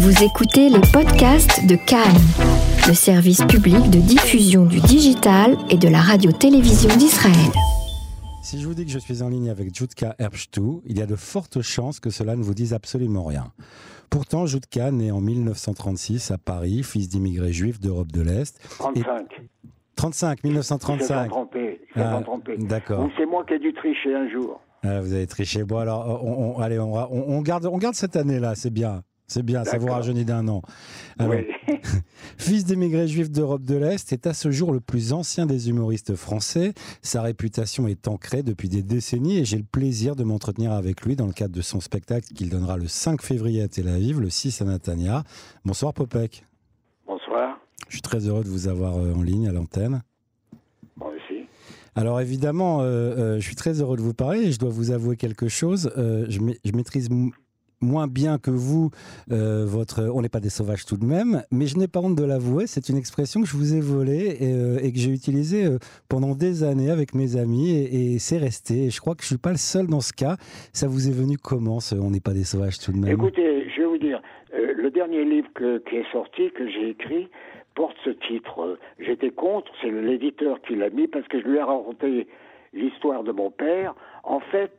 Vous écoutez les podcasts de Cannes, le service public de diffusion du digital et de la radio-télévision d'Israël. Si je vous dis que je suis en ligne avec Jutka Herbstou, il y a de fortes chances que cela ne vous dise absolument rien. Pourtant, Jutka, né en 1936 à Paris, fils d'immigrés juifs d'Europe de l'Est. 35. 35, 1935. Il trompé. Il Ah, trompé. d'accord. C'est moi qui ai dû tricher un jour. Ah, vous avez triché. Bon, alors, on, on- allez, on, on- on garde, on garde cette année-là, c'est bien. C'est bien, ça vous rajeunit d'un an. Alors, Oui. Fils d'émigrés juifs d'Europe de l'Est, est à ce jour le plus ancien des humoristes français. Sa réputation est ancrée depuis des décennies et j'ai le plaisir de m'entretenir avec lui dans le cadre de son spectacle qu'il donnera le 5 février à Tel Aviv, le 6 à Natania. Bonsoir Popek. Bonsoir. Je suis très heureux de vous avoir euh, en ligne à l'antenne. Moi aussi. Alors évidemment, euh, euh, je suis très heureux de vous parler et je dois vous avouer quelque chose. Euh, je, ma- je maîtrise moins bien que vous euh, votre. On n'est pas des sauvages tout de même, mais je n'ai pas honte de l'avouer. C'est une expression que je vous ai volée et, euh, que j'ai utilisée euh, pendant des années avec mes amis et, c'est resté. Et je crois que je suis pas le seul dans ce cas. Ça vous est venu comment ce On n'est pas des sauvages tout de même? Écoutez, je vais vous dire, le dernier livre qui est sorti, que j'ai écrit, porte ce titre. J'étais contre, c'est l'éditeur qui l'a mis parce que je lui ai raconté l'histoire de mon père. En fait,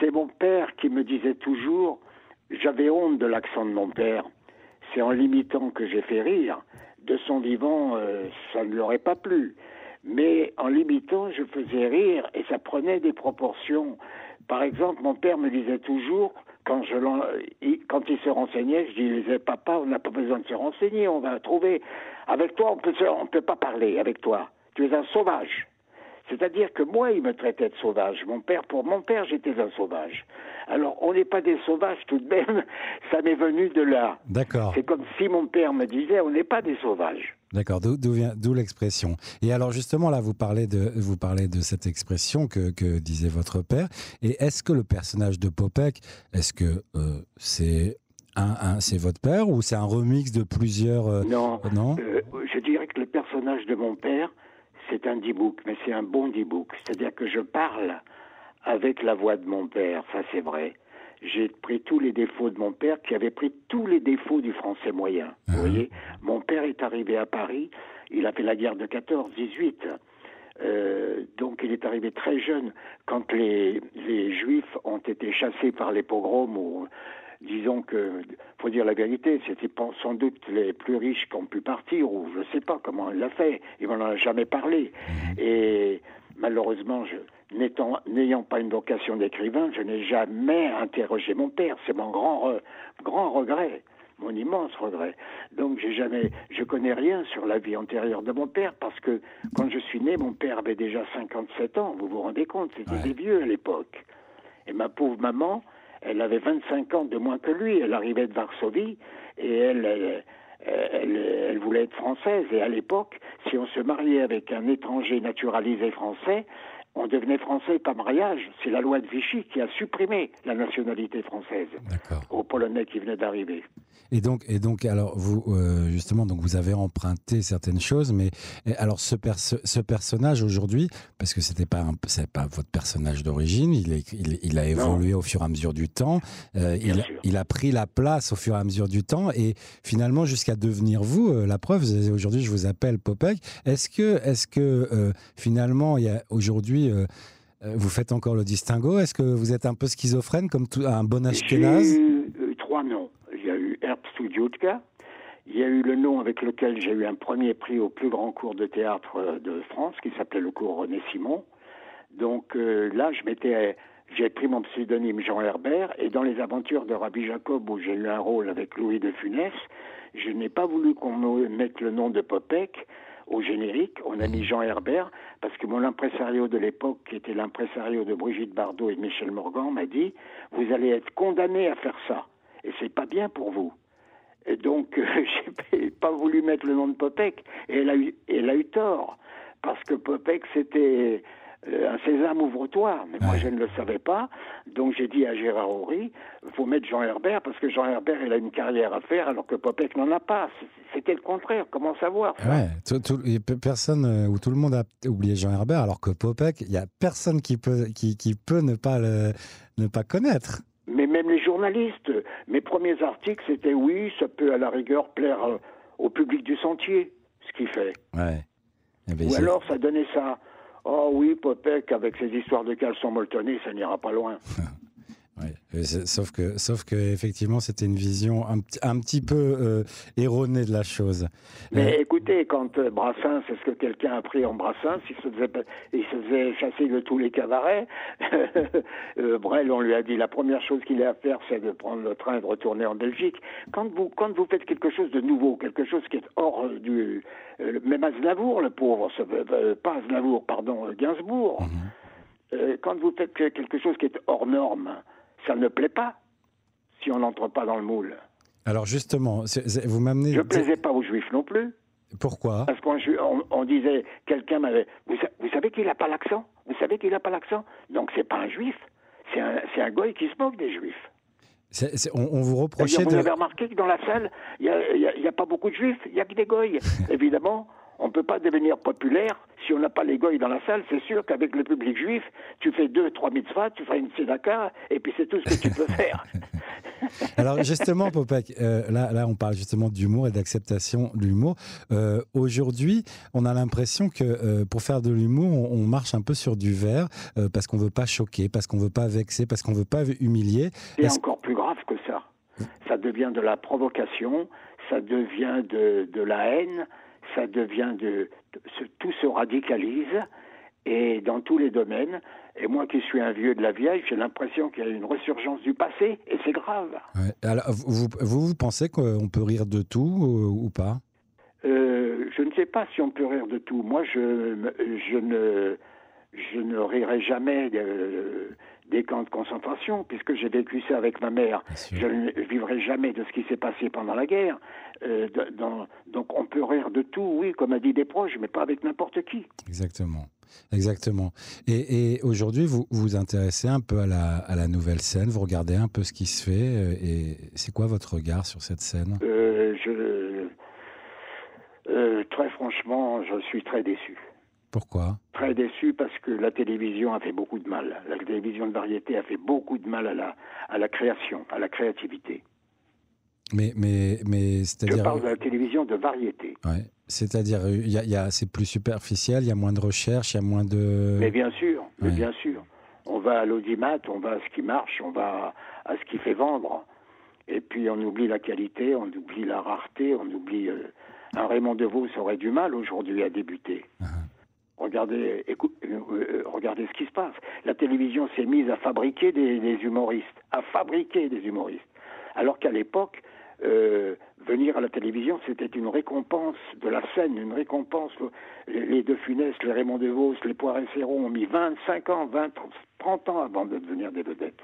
c'est mon père qui me disait toujours, j'avais honte de l'accent de mon père. C'est en l'imitant que j'ai fait rire. De son vivant, euh, ça ne lui aurait pas plu. Mais en l'imitant, je faisais rire et ça prenait des proportions. Par exemple, mon père me disait toujours, quand, je quand il se renseignait, je disais, papa, on n'a pas besoin de se renseigner, on va trouver. Avec toi, on ne peut pas parler, avec toi. Tu es un sauvage. C'est-à-dire que moi, il me traitait de sauvage. Mon père, pour mon père, j'étais un sauvage. Alors, on n'est pas des sauvages tout de même. Ça m'est venu de là. D'accord. C'est comme si mon père me disait, on n'est pas des sauvages. D'accord, d'où vient d'où l'expression. Et alors justement là, vous parlez de vous parlez de cette expression que, que disait votre père. Et est-ce que le personnage de Popek, est-ce que euh, c'est un, un- c'est votre père ou c'est un remix de plusieurs euh, Non. non? Euh, je dirais que le personnage de mon père, c'est un D-book, mais c'est un bon D-book. C'est-à-dire que je parle avec la voix de mon père, ça c'est vrai. J'ai pris tous les défauts de mon père qui avait pris tous les défauts du français moyen. Vous voyez, mon père est arrivé à Paris, il a fait la guerre de 14-18. Euh, donc il est arrivé très jeune quand les, les juifs ont été chassés par les pogroms ou disons que faut dire la vérité, c'était sans doute les plus riches qui ont pu partir ou je sais pas comment il l'a fait, il m'en a jamais parlé. Et malheureusement, n'ayant pas une vocation d'écrivain, je n'ai jamais interrogé mon père. C'est mon grand, grand regret, mon immense regret. Donc j'ai jamais, je connais rien sur la vie antérieure de mon père parce que quand je suis né, mon père avait déjà 57 ans. Vous vous rendez compte, c'était Ouais. des vieux à l'époque. Et ma pauvre maman, elle avait 25 ans de moins que lui. Elle arrivait de Varsovie et elle, elle, elle- elle voulait être française. Et à l'époque, si on se mariait avec un étranger naturalisé français, on devenait français par mariage. C'est la loi de Vichy qui a supprimé la nationalité française aux Polonais qui venaient d'arriver. Et donc et donc alors vous euh, justement donc vous avez emprunté certaines choses, mais alors ce perso- ce personnage aujourd'hui parce que c'était pas c'est pas votre personnage d'origine, il, il, il a évolué au fur et à mesure du temps, euh, il, a pris la place au fur et à mesure du temps et finalement jusqu'à devenir vous. euh, la preuve, aujourd'hui je vous appelle Popek. Est-ce que est-ce que finalement il y a aujourd'hui euh, euh, vous faites encore le distinguo Est-ce que vous êtes un peu schizophrène comme tout, un bon J'ai Ashkenaz eu euh, trois noms. Il y a eu Herbst Jutka, il y a eu le nom avec lequel j'ai eu un premier prix au plus grand cours de théâtre de France, qui s'appelait le cours René Simon. Donc là, je j'ai pris mon pseudonyme Jean Herbert, et dans les aventures de Rabbi Jacob, où j'ai eu un rôle avec Louis de Funès, je n'ai pas voulu qu'on me mette le nom de Popek au générique. On a mis Jean Herbert, parce que mon impresario de l'époque, qui était l'impresario de Brigitte Bardot et de Michel Morgan, m'a dit Vous allez être condamné à faire ça, et c'est pas bien pour vous. Et donc, euh, j'ai pas voulu mettre le nom de Popek, et elle a eu, elle a eu tort, parce que Popek, c'était un sésame, ouvre-toi. Mais moi, je ne le savais pas, donc j'ai dit à Gérard Horry, faut mettre Jean Herbert, parce que Jean Herbert, il a une carrière à faire, alors que Popek n'en a pas. C'était le contraire, comment savoir ça? Ouais, tout- personne euh, ou tout le monde a oublié Jean Herbert, alors que Popek, il y a personne qui peut qui, qui peut ne pas le ne pas connaître. Mais même les journaliste. Mes premiers articles, c'était oui, ça peut à la rigueur plaire euh, au public du sentier, ce qu'il fait. Ouais. Eh ben, Ou alors ça donnait ça. Oh oui, Popek, avec ses histoires de caleçon molletonné, ça n'ira pas loin. Ouais. Euh, Sauf que, sauf que effectivement, c'était une vision un, petit- un petit peu euh, erronée de la chose. Mais Euh, écoutez, quand euh, Brassens, c'est ce que quelqu'un a pris en Brassens, il se faisait, il se faisait chasser de tous les cabarets. Brel, on lui a dit la première chose qu'il a à faire, c'est de prendre le train et de retourner en Belgique. Quand vous, quand vous faites quelque chose de nouveau, quelque chose qui est hors du... même Aznavour, le pauvre, pas Aznavour, pardon, Gainsbourg, euh, quand vous faites quelque chose qui est hors norme, ça ne plaît pas si on n'entre pas dans le moule. alors justement, vous m'amenez. Je ne plaisais pas aux juifs non plus. Pourquoi? Parce qu'on on, on disait, quelqu'un m'avait. Vous, sa- vous savez qu'il n'a pas l'accent? Vous savez qu'il n'a pas l'accent? Donc c'est pas un juif, c'est un, un goy qui se moque des juifs. On, on vous reprochait vous de. avez remarqué que dans la salle, il n'y a, pas beaucoup de juifs, il n'y a que des goys. Évidemment, on ne peut pas devenir populaire si on n'a pas les goys dans la salle. C'est sûr qu'avec le public juif, tu fais deux, trois mitzvahs, tu fais une tzedaka, et puis c'est tout ce que tu peux faire. Alors justement, Popek, euh, là, là, on parle justement d'humour et d'acceptation de l'humour. Euh, Aujourd'hui, on a l'impression que euh, pour faire de l'humour, on, on marche un peu sur du verre parce qu'on veut pas choquer, parce qu'on veut pas vexer, parce qu'on veut pas humilier. C'est encore plus grave que ça. Ça devient de la provocation, ça devient de, de la haine, ça devient de, tout se radicalise et dans tous les domaines. Et moi qui suis un vieux de la vieille, j'ai l'impression qu'il y a une ressurgence du passé et c'est grave. Ouais. Alors, vous, vous, vous pensez qu'on peut rire de tout euh, ou pas? Euh, je ne sais pas si on peut rire de tout. Moi, je, ne, je ne rirai jamais de- des camps de concentration, puisque j'ai vécu ça avec ma mère. Je ne vivrai jamais de ce qui s'est passé pendant la guerre. Euh, dans- donc, on peut rire de tout, oui, comme a dit des proches, mais pas avec n'importe qui. Exactement. Exactement. Et, et aujourd'hui, vous vous intéressez un peu à la, à la nouvelle scène, vous regardez un peu ce qui se fait, euh, et c'est quoi votre regard sur cette scène? Euh, je, euh, très franchement, je suis très déçu. Pourquoi? Très déçu parce que la télévision a fait beaucoup de mal. La télévision de variété a fait beaucoup de mal à la, à la création, à la créativité. Mais, mais, mais Je c'est-à-dire, parle de la télévision de variété. ouais, c'est-à-dire, il y a, y a- c'est plus superficiel, il y a moins de recherche, il y a moins de. Mais bien sûr, mais Ouais. bien sûr. On va à l'audimat, on va à ce qui marche, on va à ce qui fait vendre. Et puis on oublie la qualité, on oublie la rareté, on oublie... euh, un Raymond DeVos aurait du mal aujourd'hui à débuter. Uh-huh. Regardez, euh, regardez ce qui se passe. La télévision s'est mise à fabriquer des, humoristes, à fabriquer des humoristes. Alors qu'à l'époque, euh, venir à la télévision, c'était une récompense de la scène, une récompense. Les, les De Funès, les Raymond DeVos, les Poiré Serron ont mis 25 ans, 20, 30 ans avant de devenir des vedettes.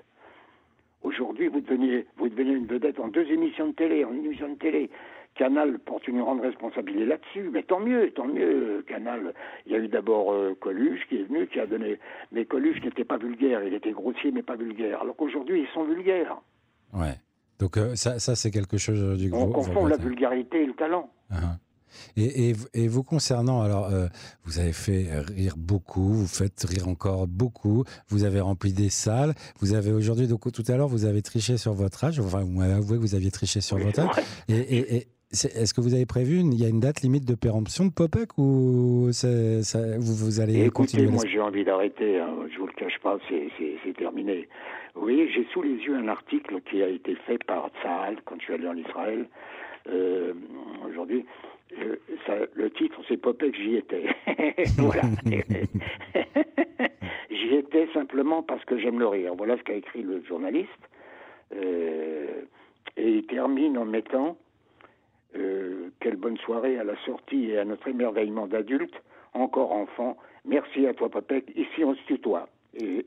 Aujourd'hui, vous devenez, vous devenez une vedette en deux émissions de télé, en une émission de télé. Canal porte une grande responsabilité là-dessus, mais tant mieux, tant mieux, Canal. Il y a eu d'abord euh, Coluche qui est venu, qui a donné... Mais Coluche n'était pas vulgaire, il était grossier mais pas vulgaire. Alors qu'aujourd'hui, ils sont vulgaires. Ouais. Donc euh, ça, ça c'est quelque chose aujourd'hui que On confond la vulgarité et le talent. Uh-huh. Et, et, et vous concernant, alors, euh, vous avez fait rire beaucoup, vous faites rire encore beaucoup, vous avez rempli des salles, vous avez aujourd'hui, donc tout à l'heure, vous avez triché sur votre âge, enfin, vous m'avez avoué que vous aviez triché sur Oui, votre âge. Et, est-ce que vous avez prévu, une- il y a une date limite de péremption de Popek ou ça- vous, vous allez écoutez, continuer moi j'ai envie d'arrêter, hein, je vous le cache pas, c'est- terminé. Vous voyez, j'ai sous les yeux un article qui a été fait par Tsahal quand je suis allé en Israël euh, aujourd'hui. Euh, ça- le titre, c'est Popek, j'y étais. voilà. j'y étais simplement parce que j'aime le rire. Voilà ce qu'a écrit le journaliste. Euh, et il termine en mettant quelle bonne soirée à la sortie et à notre émerveillement d'adultes, encore enfants. Merci à toi, Popek. Ici, on se tutoie. Et,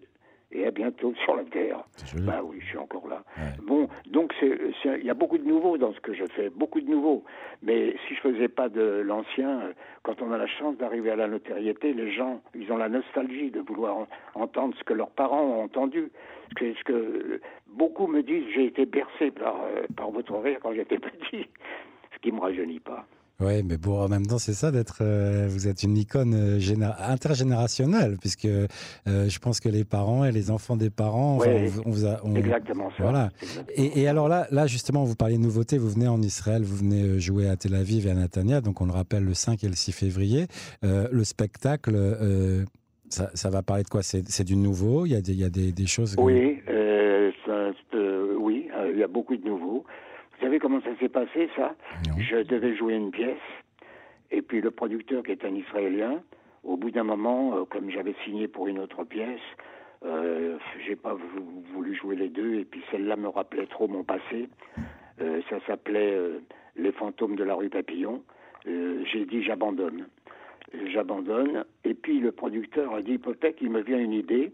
et à bientôt sur la Terre. Bah oui, je suis encore là. Ouais. Bon, donc il y a beaucoup de nouveaux dans ce que je fais, beaucoup de nouveaux. Mais si je faisais pas de l'ancien, euh, quand on a la chance d'arriver à la notoriété, les gens, ils ont la nostalgie de vouloir en- entendre ce que leurs parents ont entendu. Que, ce que euh, beaucoup me disent, j'ai été bercé par, euh, par votre rire quand j'étais petit, qui me rajeunit pas. Oui, mais bon, en même temps, c'est ça d'être. Euh, vous êtes une icône euh, intergénérationnelle, puisque euh, je pense que les parents et les enfants des parents. on, vous a, exactement ça. Voilà. Et, alors là, là, justement, vous parliez de nouveautés. Vous venez en Israël, vous venez jouer à Tel Aviv et à Natania, donc on le rappelle le 5 et le 6 février. le spectacle, ça, va parler de quoi? C'est du nouveau? Il y a des, il y a des, choses. Oui, ça, oui, il y a beaucoup de nouveaux. Vous ça passé, ça Je devais jouer une pièce, et puis le producteur, qui est un Israélien, au bout d'un moment, euh, comme j'avais signé pour une autre pièce, euh, j'ai pas voulu jouer les deux, et puis celle-là me rappelait trop mon passé. Euh, ça s'appelait Les fantômes de la rue Papillon. j'ai dit j'abandonne. J'abandonne, et puis le producteur a dit peut-être qu'il me vient une idée.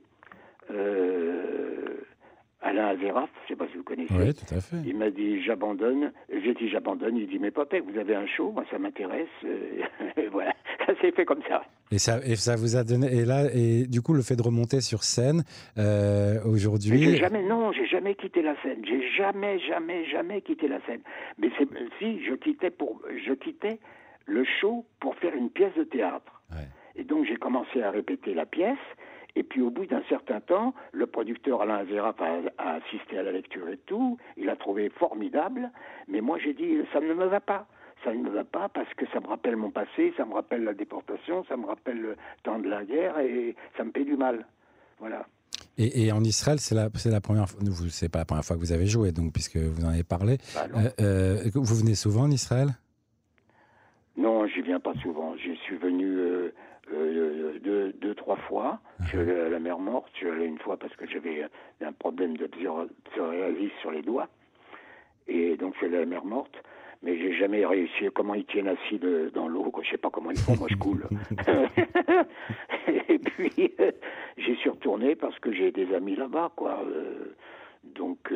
Alain Azeraf, je ne sais pas si vous connaissez. Oui, tout à fait. Il m'a dit j'abandonne. J'ai dit j'abandonne. Il dit mais papa, vous avez un show, moi ça m'intéresse. voilà, ça s'est fait comme ça. Et ça, et ça vous a donné. Et là, et du coup, le fait de remonter sur scène euh, aujourd'hui. Jamais, non, j'ai jamais quitté la scène. J'ai jamais, jamais, jamais quitté la scène. Mais si je quittais pour, je quittais le show pour faire une pièce de théâtre. Et donc j'ai commencé à répéter la pièce. Et puis au bout d'un certain temps, le producteur Alain Azeraf a, assisté à la lecture et tout, il a trouvé formidable, mais moi j'ai dit ça ne me va pas. Ça ne me va pas parce que ça me rappelle mon passé, ça me rappelle la déportation, ça me rappelle le temps de la guerre et ça me fait du mal. Voilà. Et, en Israël, c'est la, première fois, c'est pas la première fois que vous avez joué, donc puisque vous en avez parlé. Bah euh, euh, vous venez souvent en Israël? Non, je viens pas souvent. Je suis venu euh, euh, trois fois. Je suis allé à la mer morte. Je suis allé une fois parce que j'avais un problème de psoriasis sur les doigts. Et donc je suis allé à la mer morte. Mais j'ai jamais réussi. Comment ils tiennent assis dans l'eau Je sais pas comment ils font. Moi, je coule. et puis euh, j'y suis retourné parce que j'ai des amis là-bas, quoi. Euh, donc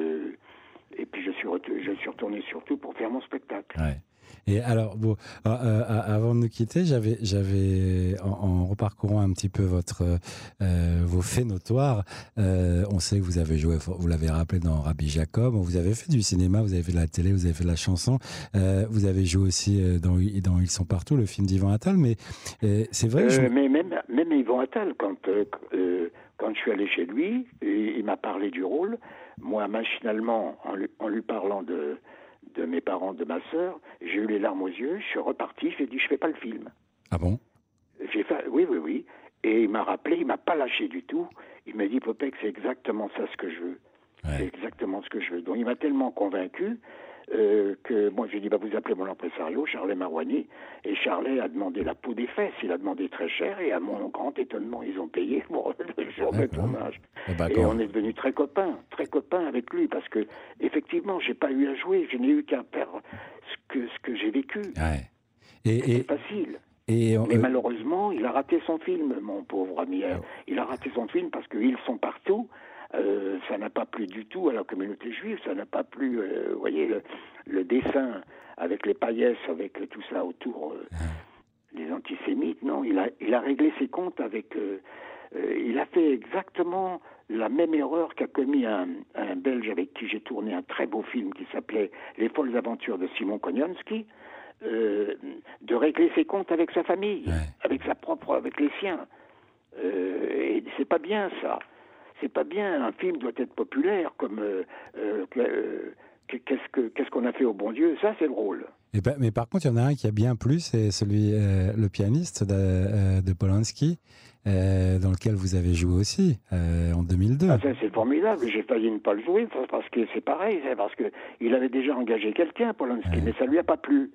et puis je suis, je suis retourné surtout pour faire mon spectacle. Ouais. Et alors, bon, euh, euh, avant de nous quitter, j'avais, j'avais, en, reparcourant un petit peu votre, euh, vos faits notoires, on sait que vous avez joué, vous l'avez rappelé dans Rabbi Jacob, vous avez fait du cinéma, vous avez fait de la télé, vous avez fait de la chanson, vous avez joué aussi dans, dans Ils sont partout, le film d'Yvan Attal, mais c'est vrai. Mais même, même Yvan Attal, quand quand je suis allé chez lui, il m'a parlé du rôle. Moi, machinalement, en en lui parlant de de mes parents, de ma sœur, j'ai eu les larmes aux yeux, je suis reparti, j'ai dit je fais pas le film. Ah bon? J'ai fait oui oui oui et il m'a rappelé, il m'a pas lâché du tout. Il m'a dit Popek, c'est exactement ça ce que je veux. C'est exactement ce que je veux. Donc il m'a tellement convaincu euh, que moi j'ai dit bah vous appelez mon impresario Charlet Marouani et Charlet a demandé la peau des fesses il a demandé très cher et à mon grand étonnement ils ont payé pour le jour de tournage eh ben, et on est devenu très copains très copains avec lui parce que effectivement j'ai pas eu à jouer je n'ai eu qu'à faire ce que ce que j'ai vécu ouais. et, facile et Mais malheureusement, il a raté son film, mon pauvre ami. Oh. Il a raté son film parce qu'ils sont partout. Euh, ça n'a pas plu du tout à la communauté juive, ça n'a pas plu, euh, vous voyez, le, dessin avec les paillesses, avec tout ça autour euh, des antisémites. Non, il a, il a réglé ses comptes avec. il a fait exactement la même erreur qu'a commis un, un, Belge avec qui j'ai tourné un très beau film qui s'appelait Les folles aventures de Simon Kognonski. de régler ses comptes avec sa famille, avec sa propre, avec les siens. et c'est pas bien ça c'est pas bien. Un film doit être populaire, comme euh, euh, euh, qu'est-ce que qu'est-ce qu'on a fait au bon Dieu. Ça, c'est drôle. Ben, mais par contre, il y en a un qui a bien plu, c'est celui, le pianiste de, de Polanski, dans lequel vous avez joué aussi en 2002. Ah, c'est formidable. J'ai failli ne pas le jouer parce que c'est pareil, c'est parce que il avait déjà engagé quelqu'un, Polanski, mais ça lui a pas plu.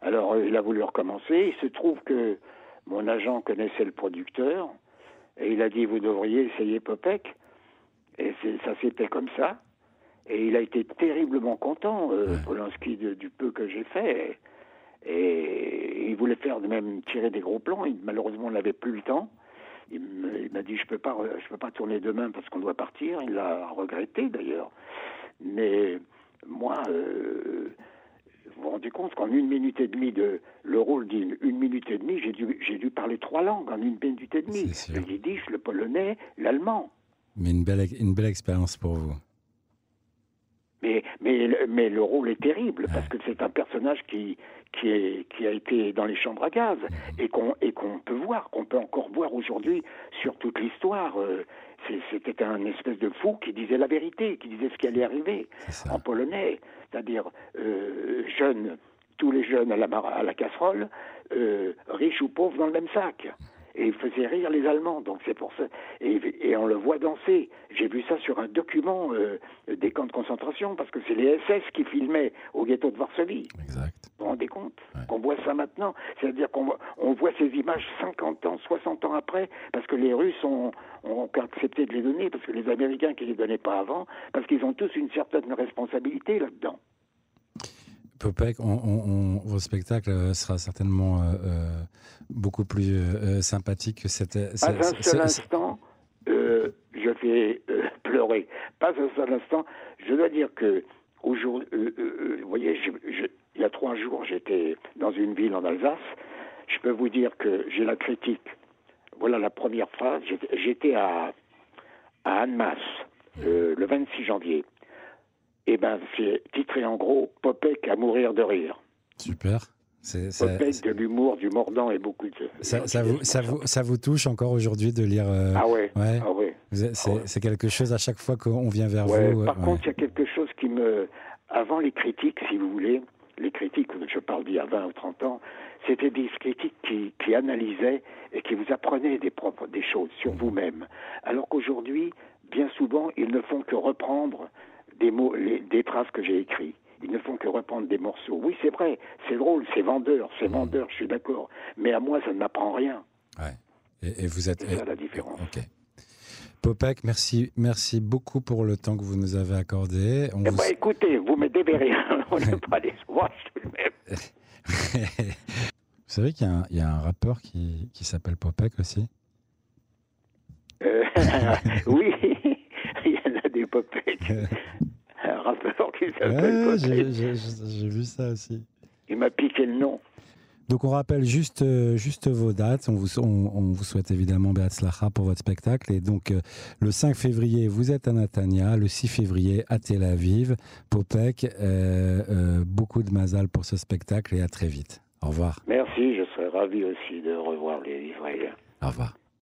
Alors il a voulu recommencer. Il se trouve que mon agent connaissait le producteur et il a dit vous devriez essayer Popek. Et ça s'était comme ça. Et il a été terriblement content, euh, Polanski, du peu que j'ai fait. Et, il voulait faire de même tirer des gros plans. Il, malheureusement, il n'avait plus le temps. Il m'a dit je peux pas, je peux pas tourner demain parce qu'on doit partir. Il l'a regretté d'ailleurs. Mais moi, euh, vous vous rendez compte qu'en une minute et demie de le rôle d'une une minute et demie, j'ai dû, j'ai dû parler trois langues en une minute et demie le yiddish, le polonais, l'allemand. Mais une belle, une belle expérience pour vous. Mais, mais, mais le rôle est terrible parce que c'est un personnage qui, qui, est, qui a été dans les chambres à gaz et qu'on qu'on peut voir, qu'on peut encore voir aujourd'hui sur toute l'histoire. Euh, c'était un espèce de fou qui disait la vérité, qui disait ce qui allait arriver en polonais, c'est-à-dire euh, jeune, tous les jeunes à la, à la casserole, euh, riches ou pauvres dans le même sac et il faisait rire les Allemands. Donc c'est pour ça. Et, on le voit danser. J'ai vu ça sur un document euh, des camps de concentration parce que c'est les SS qui filmaient au ghetto de Varsovie. Exact. Vous vous rendez compte qu'on voit ça maintenant? C'est-à-dire qu'on on voit ces images 50 ans, 60 ans après parce que les Russes ont, ont accepté de les donner, parce que les Américains qui les donnaient pas avant, parce qu'ils ont tous une certaine responsabilité là-dedans. Popek, on, vos spectacles euh, sera certainement euh, euh, beaucoup plus sympathique que cette. Pas un seul instant, je vais pleurer. Pas un seul instant. Je dois dire que aujourd'hui, vous voyez, il y a trois jours, j'étais dans une ville en Alsace. Je peux vous dire que j'ai la critique. Voilà la première phrase. J'étais à, à Annemasse le 26 janvier eh ben, c'est titré en gros Popek à mourir de rire. Super. Popek de l'humour, du mordant et beaucoup de. Ça, ça, vous, ça, vous, ça vous touche encore aujourd'hui de lire. Euh, ah ouais. ouais. Ah ouais. C'est quelque chose à chaque fois qu'on vient vers ouais, vous. Par contre, il y a quelque chose qui me. Avant les critiques, si vous voulez, les critiques, je parle d'il y a 20 ou 30 ans, c'était des critiques qui, qui, analysaient et qui vous apprenaient des, propres, des choses sur mmh. vous-même. Alors qu'aujourd'hui, bien souvent, ils ne font que reprendre des mots, des traces que j'ai écrites. Ils ne font que reprendre des morceaux. Oui, c'est vrai, c'est drôle, c'est vendeur, c'est mmh. vendeur, je suis d'accord. Mais à moi, ça ne m'apprend rien. Ouais. Et, vous êtes. C'est ça la différence. Ok. Popek, merci, merci beaucoup pour le temps que vous nous avez accordé. On eh vous... ben, écoutez, vous me devez rien. On n'est pas des tout de même. vous savez qu'il y, y, a un rappeur qui, qui s'appelle Popek aussi? Euh, Oui, il y en a des Popek. un rappeur qui s'appelle ouais, J'ai vu ça aussi. Il m'a piqué le nom. Donc on rappelle juste, euh, juste vos dates. On vous, on, vous souhaite évidemment Beatzlacha pour votre spectacle. Et donc euh, le 5 février, vous êtes à Natania. Le 6 février, à Tel Aviv. Popek, euh, beaucoup de mazal pour ce spectacle et à très vite. Au revoir. Merci, je serais ravi aussi de revoir les Israéliens. Au revoir.